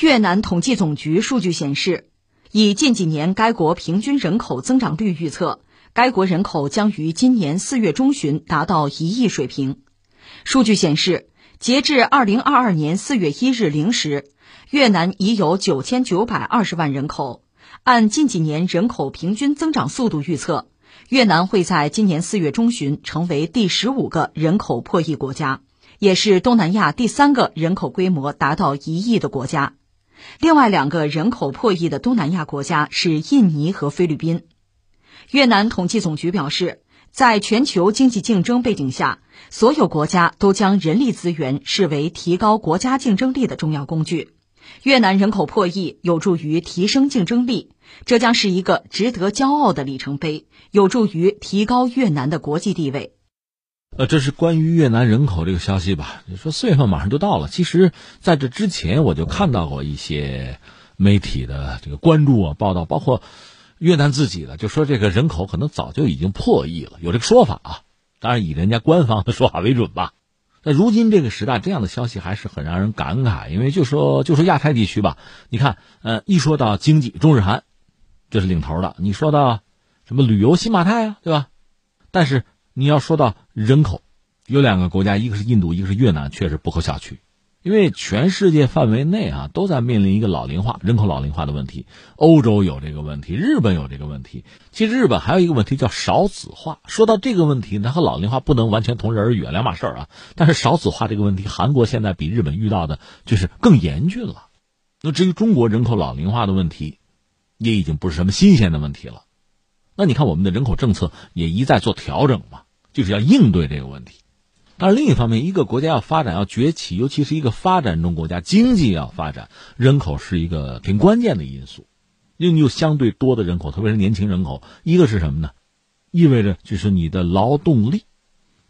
越南统计总局数据显示，以近几年该国平均人口增长率预测，该国人口将于今年四月中旬达到一亿水平。数据显示，截至二零二二年四月一日零时，越南已有九千九百二十万人口。按近几年人口平均增长速度预测，越南会在今年四月中旬成为第十五个人口破亿国家。也是东南亚第三个人口规模达到一亿的国家，另外两个人口破亿的东南亚国家是印尼和菲律宾。越南统计总局表示，在全球经济竞争背景下，所有国家都将人力资源视为提高国家竞争力的重要工具。越南人口破亿有助于提升竞争力，这将是一个值得骄傲的里程碑，有助于提高越南的国际地位。呃，这是关于越南人口这个消息吧？你说四月份马上就到了，其实在这之前我就看到过一些媒体的这个关注啊报道，包括越南自己的，就说这个人口可能早就已经破亿了，有这个说法啊。当然以人家官方的说法为准吧。那如今这个时代，这样的消息还是很让人感慨，因为就说就说亚太地区吧，你看，呃，一说到经济，中日韩这是领头的，你说到什么旅游，新马泰啊，对吧？但是。你要说到人口，有两个国家，一个是印度，一个是越南，确实不可小觑。因为全世界范围内啊，都在面临一个老龄化、人口老龄化的问题。欧洲有这个问题，日本有这个问题。其实日本还有一个问题叫少子化。说到这个问题，它和老龄化不能完全同日而语，两码事儿啊。但是少子化这个问题，韩国现在比日本遇到的就是更严峻了。那至于中国人口老龄化的问题，也已经不是什么新鲜的问题了。那你看，我们的人口政策也一再做调整嘛，就是要应对这个问题。但是另一方面，一个国家要发展、要崛起，尤其是一个发展中国家，经济要发展，人口是一个挺关键的因素。因为你有相对多的人口，特别是年轻人口，一个是什么呢？意味着就是你的劳动力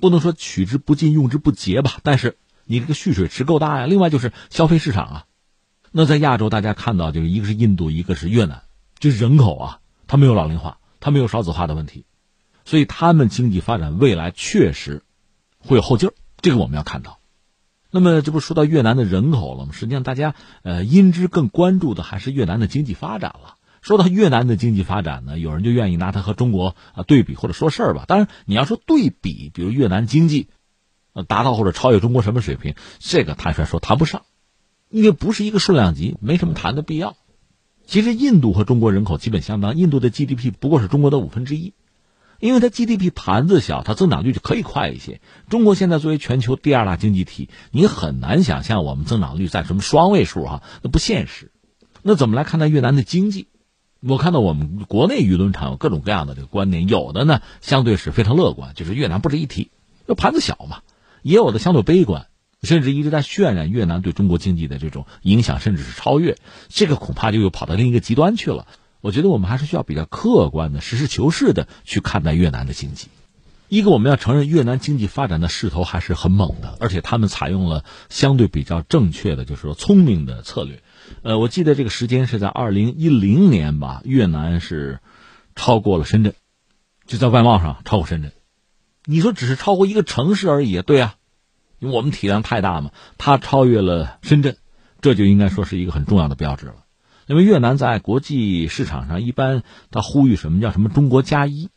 不能说取之不尽、用之不竭吧，但是你这个蓄水池够大呀。另外就是消费市场啊。那在亚洲，大家看到就是一个是印度，一个是越南，就是人口啊，它没有老龄化。它没有少子化的问题，所以他们经济发展未来确实会有后劲儿，这个我们要看到。那么这不说到越南的人口了吗？实际上，大家呃因之更关注的还是越南的经济发展了。说到越南的经济发展呢，有人就愿意拿它和中国啊对比或者说事儿吧。当然，你要说对比，比如越南经济呃达到或者超越中国什么水平，这个坦率说谈不上，因为不是一个数量级，没什么谈的必要。其实印度和中国人口基本相当，印度的 GDP 不过是中国的五分之一，因为它 GDP 盘子小，它增长率就可以快一些。中国现在作为全球第二大经济体，你很难想象我们增长率在什么双位数哈，那不现实。那怎么来看待越南的经济？我看到我们国内舆论场有各种各样的这个观点，有的呢相对是非常乐观，就是越南不值一提，那盘子小嘛；也有的相对悲观。甚至一直在渲染越南对中国经济的这种影响，甚至是超越，这个恐怕就又跑到另一个极端去了。我觉得我们还是需要比较客观的、实事求是的去看待越南的经济。一个，我们要承认越南经济发展的势头还是很猛的，而且他们采用了相对比较正确的，就是说聪明的策略。呃，我记得这个时间是在二零一零年吧，越南是超过了深圳，就在外贸上超过深圳。你说只是超过一个城市而已，对啊。因为我们体量太大嘛，它超越了深圳，这就应该说是一个很重要的标志了。因为越南在国际市场上一般，它呼吁什么叫什么“中国加一”，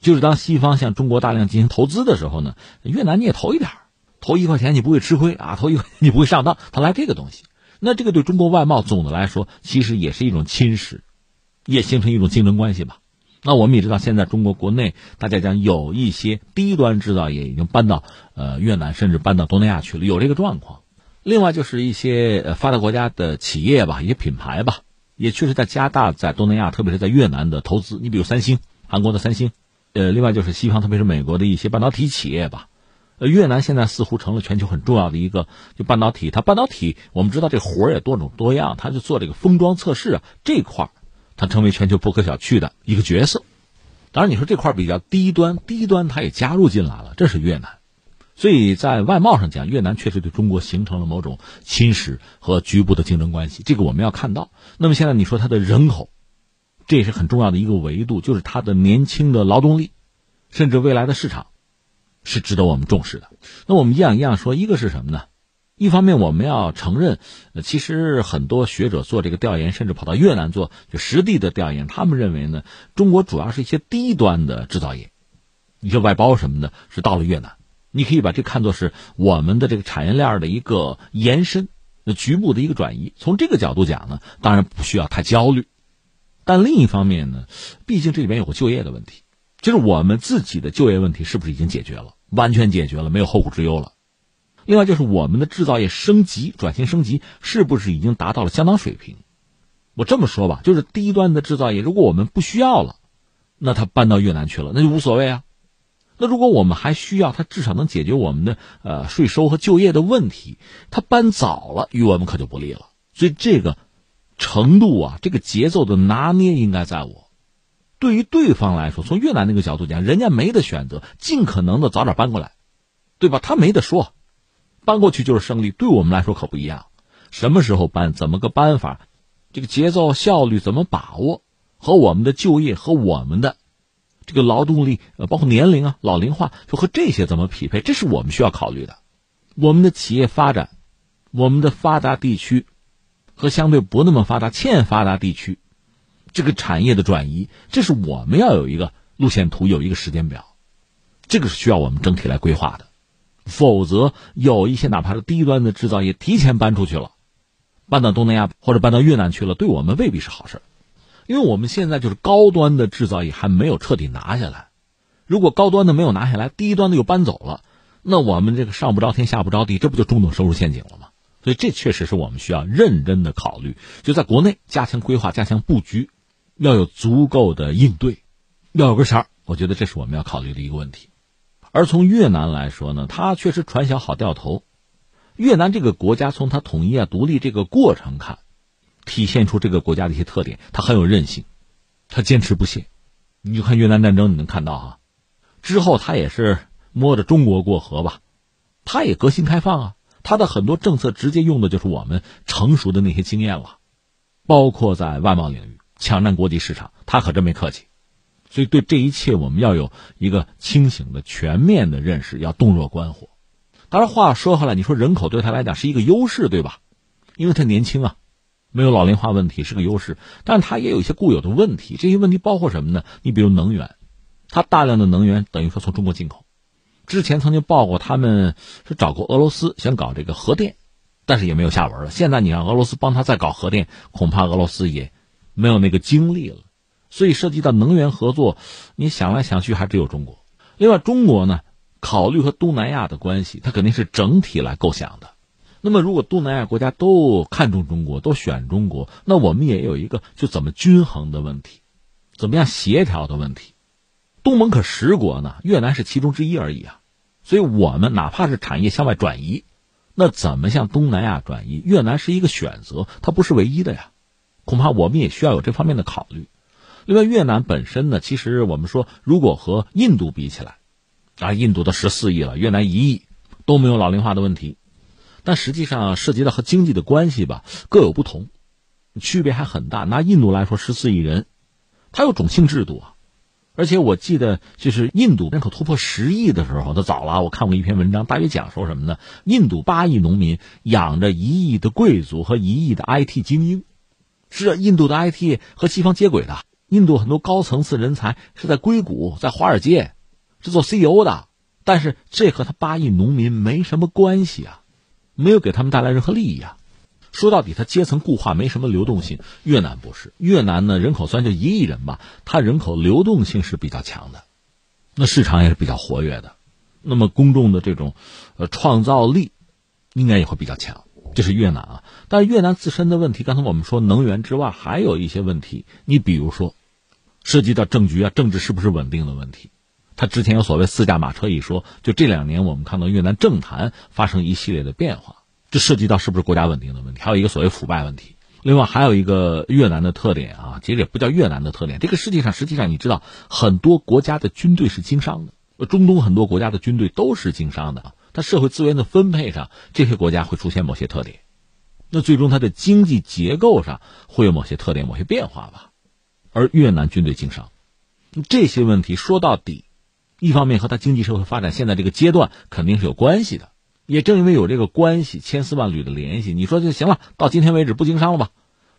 就是当西方向中国大量进行投资的时候呢，越南你也投一点投一块钱你不会吃亏啊，投一块你不会上当，他来这个东西，那这个对中国外贸总的来说其实也是一种侵蚀，也形成一种竞争关系吧。那我们也知道，现在中国国内大家讲有一些低端制造业已经搬到呃越南，甚至搬到东南亚去了，有这个状况。另外就是一些发达国家的企业吧，一些品牌吧，也确实在加大在东南亚，特别是在越南的投资。你比如三星，韩国的三星，呃，另外就是西方，特别是美国的一些半导体企业吧。呃，越南现在似乎成了全球很重要的一个就半导体。它半导体我们知道这活儿也多种多样，它就做这个封装测试啊这块儿。它成为全球不可小觑的一个角色，当然你说这块比较低端，低端它也加入进来了，这是越南，所以在外贸上讲，越南确实对中国形成了某种侵蚀和局部的竞争关系，这个我们要看到。那么现在你说它的人口，这也是很重要的一个维度，就是它的年轻的劳动力，甚至未来的市场，是值得我们重视的。那我们一样一样说，一个是什么呢？一方面，我们要承认，其实很多学者做这个调研，甚至跑到越南做就实地的调研，他们认为呢，中国主要是一些低端的制造业，一些外包什么的，是到了越南。你可以把这看作是我们的这个产业链的一个延伸，那局部的一个转移。从这个角度讲呢，当然不需要太焦虑。但另一方面呢，毕竟这里面有个就业的问题，就是我们自己的就业问题是不是已经解决了，完全解决了，没有后顾之忧了。另外就是我们的制造业升级、转型升级是不是已经达到了相当水平？我这么说吧，就是低端的制造业，如果我们不需要了，那它搬到越南去了，那就无所谓啊。那如果我们还需要，它至少能解决我们的呃税收和就业的问题，它搬早了，与我们可就不利了。所以这个程度啊，这个节奏的拿捏应该在我。对于对方来说，从越南那个角度讲，人家没得选择，尽可能的早点搬过来，对吧？他没得说。搬过去就是胜利，对我们来说可不一样。什么时候搬，怎么个搬法，这个节奏效率怎么把握，和我们的就业和我们的这个劳动力，呃，包括年龄啊、老龄化，就和这些怎么匹配，这是我们需要考虑的。我们的企业发展，我们的发达地区和相对不那么发达、欠发达地区，这个产业的转移，这是我们要有一个路线图，有一个时间表，这个是需要我们整体来规划的。否则，有一些哪怕是低端的制造业提前搬出去了，搬到东南亚或者搬到越南去了，对我们未必是好事因为我们现在就是高端的制造业还没有彻底拿下来，如果高端的没有拿下来，低端的又搬走了，那我们这个上不着天下不着地，这不就中等收入陷阱了吗？所以这确实是我们需要认真的考虑，就在国内加强规划、加强布局，要有足够的应对，要有个弦儿。我觉得这是我们要考虑的一个问题。而从越南来说呢，它确实船小好掉头。越南这个国家从它统一啊、独立这个过程看，体现出这个国家的一些特点。它很有韧性，它坚持不懈。你就看越南战争，你能看到哈，之后它也是摸着中国过河吧，它也革新开放啊，它的很多政策直接用的就是我们成熟的那些经验了，包括在外贸领域抢占国际市场，它可真没客气。所以，对这一切，我们要有一个清醒的、全面的认识，要洞若观火。当然，话说回来，你说人口对他来讲是一个优势，对吧？因为他年轻啊，没有老龄化问题，是个优势。但是，他也有一些固有的问题。这些问题包括什么呢？你比如能源，他大量的能源等于说从中国进口。之前曾经报过，他们是找过俄罗斯想搞这个核电，但是也没有下文了。现在你让俄罗斯帮他再搞核电，恐怕俄罗斯也没有那个精力了。所以涉及到能源合作，你想来想去还只有中国。另外，中国呢，考虑和东南亚的关系，它肯定是整体来构想的。那么，如果东南亚国家都看重中国，都选中国，那我们也有一个就怎么均衡的问题，怎么样协调的问题。东盟可十国呢，越南是其中之一而已啊。所以我们哪怕是产业向外转移，那怎么向东南亚转移？越南是一个选择，它不是唯一的呀。恐怕我们也需要有这方面的考虑。另外，越南本身呢，其实我们说，如果和印度比起来，啊，印度都十四亿了，越南一亿，都没有老龄化的问题，但实际上涉及到和经济的关系吧，各有不同，区别还很大。拿印度来说，十四亿人，它有种姓制度啊，而且我记得，就是印度人口突破十亿的时候，都早了。我看过一篇文章，大约讲说什么呢？印度八亿农民养着一亿的贵族和一亿的 IT 精英，是印度的 IT 和西方接轨的。印度很多高层次人才是在硅谷、在华尔街，是做 CEO 的，但是这和他八亿农民没什么关系啊，没有给他们带来任何利益啊。说到底，他阶层固化，没什么流动性。越南不是，越南呢人口虽然就一亿人吧，它人口流动性是比较强的，那市场也是比较活跃的，那么公众的这种呃创造力应该也会比较强。这是越南啊，但是越南自身的问题，刚才我们说能源之外，还有一些问题，你比如说。涉及到政局啊，政治是不是稳定的问题？他之前有所谓“四驾马车”一说，就这两年我们看到越南政坛发生一系列的变化，这涉及到是不是国家稳定的问题？还有一个所谓腐败问题。另外还有一个越南的特点啊，其实也不叫越南的特点，这个世界上实际上你知道，很多国家的军队是经商的，中东很多国家的军队都是经商的，它社会资源的分配上，这些国家会出现某些特点，那最终它的经济结构上会有某些特点、某些变化吧。而越南军队经商，这些问题说到底，一方面和他经济社会发展现在这个阶段肯定是有关系的，也正因为有这个关系，千丝万缕的联系，你说就行了，到今天为止不经商了吧？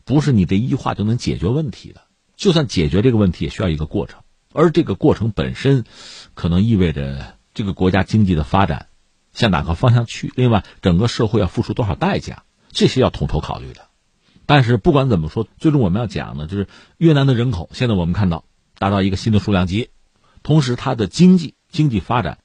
不是你这一句话就能解决问题的。就算解决这个问题，也需要一个过程，而这个过程本身，可能意味着这个国家经济的发展向哪个方向去。另外，整个社会要付出多少代价，这些要统筹考虑的。但是不管怎么说，最终我们要讲的就是越南的人口现在我们看到达到一个新的数量级，同时它的经济经济发展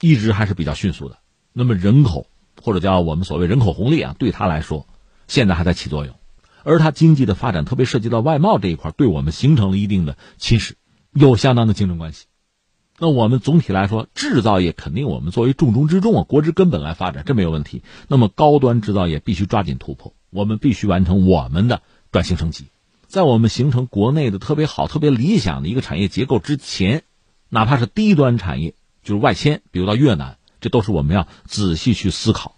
一直还是比较迅速的。那么人口或者叫我们所谓人口红利啊，对他来说现在还在起作用。而它经济的发展，特别涉及到外贸这一块，对我们形成了一定的侵蚀，有相当的竞争关系。那我们总体来说，制造业肯定我们作为重中之重啊，国之根本来发展，这没有问题。那么高端制造业必须抓紧突破，我们必须完成我们的转型升级。在我们形成国内的特别好、特别理想的一个产业结构之前，哪怕是低端产业，就是外迁，比如到越南，这都是我们要仔细去思考、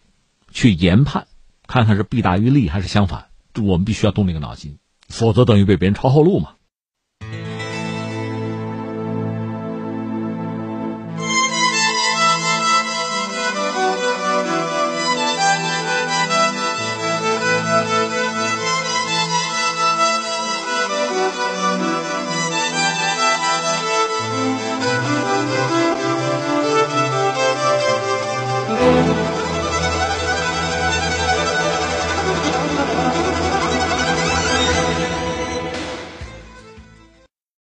去研判，看看是弊大于利还是相反。我们必须要动这个脑筋，否则等于被别人抄后路嘛。